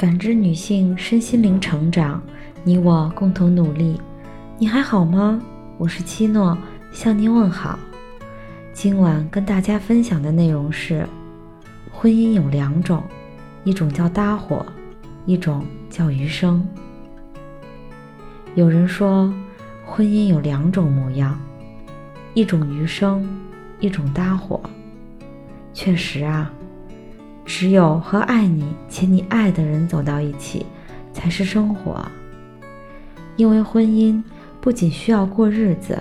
感知女性身心灵成长，你我共同努力。你还好吗？我是七诺，向您问好。今晚跟大家分享的内容是：婚姻有两种，一种叫搭伙，一种叫余生。有人说，婚姻有两种模样，一种余生，一种搭伙。确实啊。只有和爱你且你爱的人走到一起，才是生活。因为婚姻不仅需要过日子，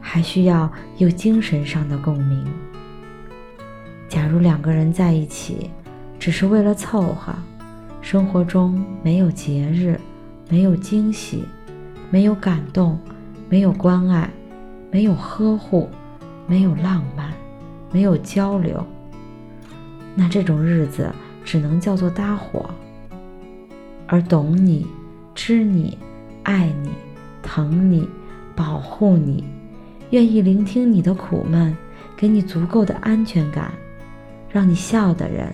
还需要有精神上的共鸣。假如两个人在一起，只是为了凑合，生活中没有节日，没有惊喜，没有感动，没有关爱，没有呵护，没有浪漫，没有交流。那这种日子只能叫做搭伙，而懂你、知你、爱你、疼你、保护你、愿意聆听你的苦闷，给你足够的安全感，让你笑的人，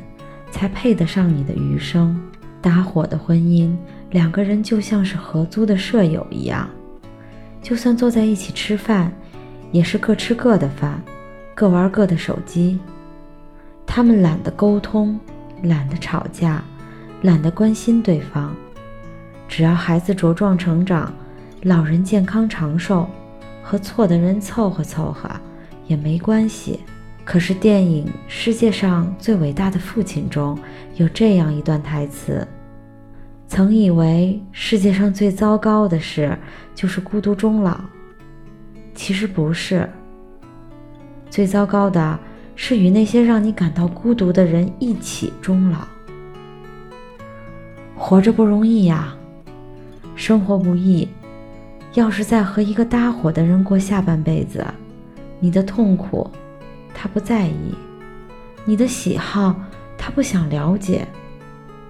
才配得上你的余生。搭伙的婚姻，两个人就像是合租的舍友一样，就算坐在一起吃饭，也是各吃各的饭，各玩各的手机。他们懒得沟通，懒得吵架，懒得关心对方。只要孩子茁壮成长，老人健康长寿，和错的人凑合凑合也没关系。可是电影《世界上最伟大的父亲》中有这样一段台词：曾以为世界上最糟糕的事就是孤独终老，其实不是。最糟糕的。是与那些让你感到孤独的人一起终老。活着不容易呀，生活不易。要是再和一个搭伙的人过下半辈子，你的痛苦他不在意，你的喜好他不想了解，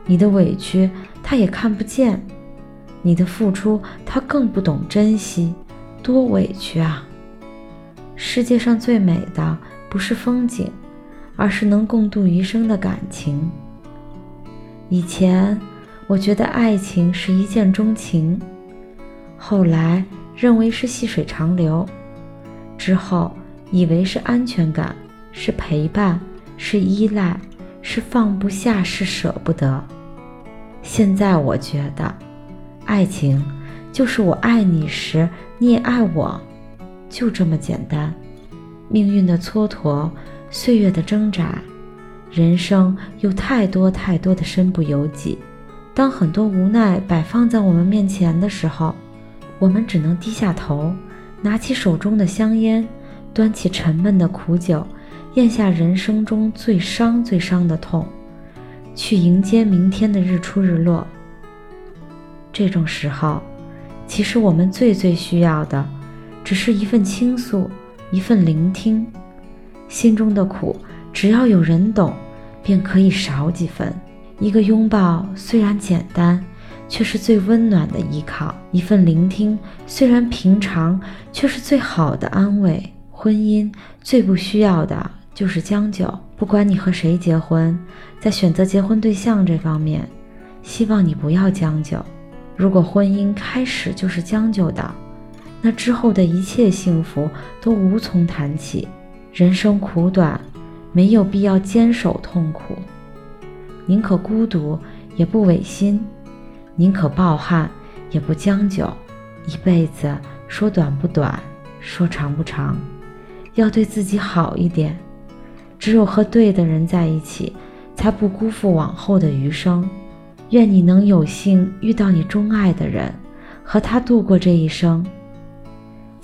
你的委屈他也看不见，你的付出他更不懂珍惜，多委屈啊！世界上最美的。不是风景，而是能共度余生的感情。以前我觉得爱情是一见钟情，后来认为是细水长流，之后以为是安全感，是陪伴，是依赖，是放不下，是舍不得。现在我觉得，爱情就是我爱你时，你也爱我，就这么简单。命运的蹉跎，岁月的挣扎，人生有太多太多的身不由己。当很多无奈摆放在我们面前的时候，我们只能低下头，拿起手中的香烟，端起沉闷的苦酒，咽下人生中最伤最伤的痛，去迎接明天的日出日落。这种时候，其实我们最最需要的，只是一份倾诉。一份聆听，心中的苦，只要有人懂，便可以少几分。一个拥抱虽然简单，却是最温暖的依靠；一份聆听虽然平常，却是最好的安慰。婚姻最不需要的就是将就。不管你和谁结婚，在选择结婚对象这方面，希望你不要将就。如果婚姻开始就是将就的，那之后的一切幸福都无从谈起。人生苦短，没有必要坚守痛苦。宁可孤独，也不违心；宁可抱憾，也不将就。一辈子说短不短，说长不长，要对自己好一点。只有和对的人在一起，才不辜负往后的余生。愿你能有幸遇到你钟爱的人，和他度过这一生。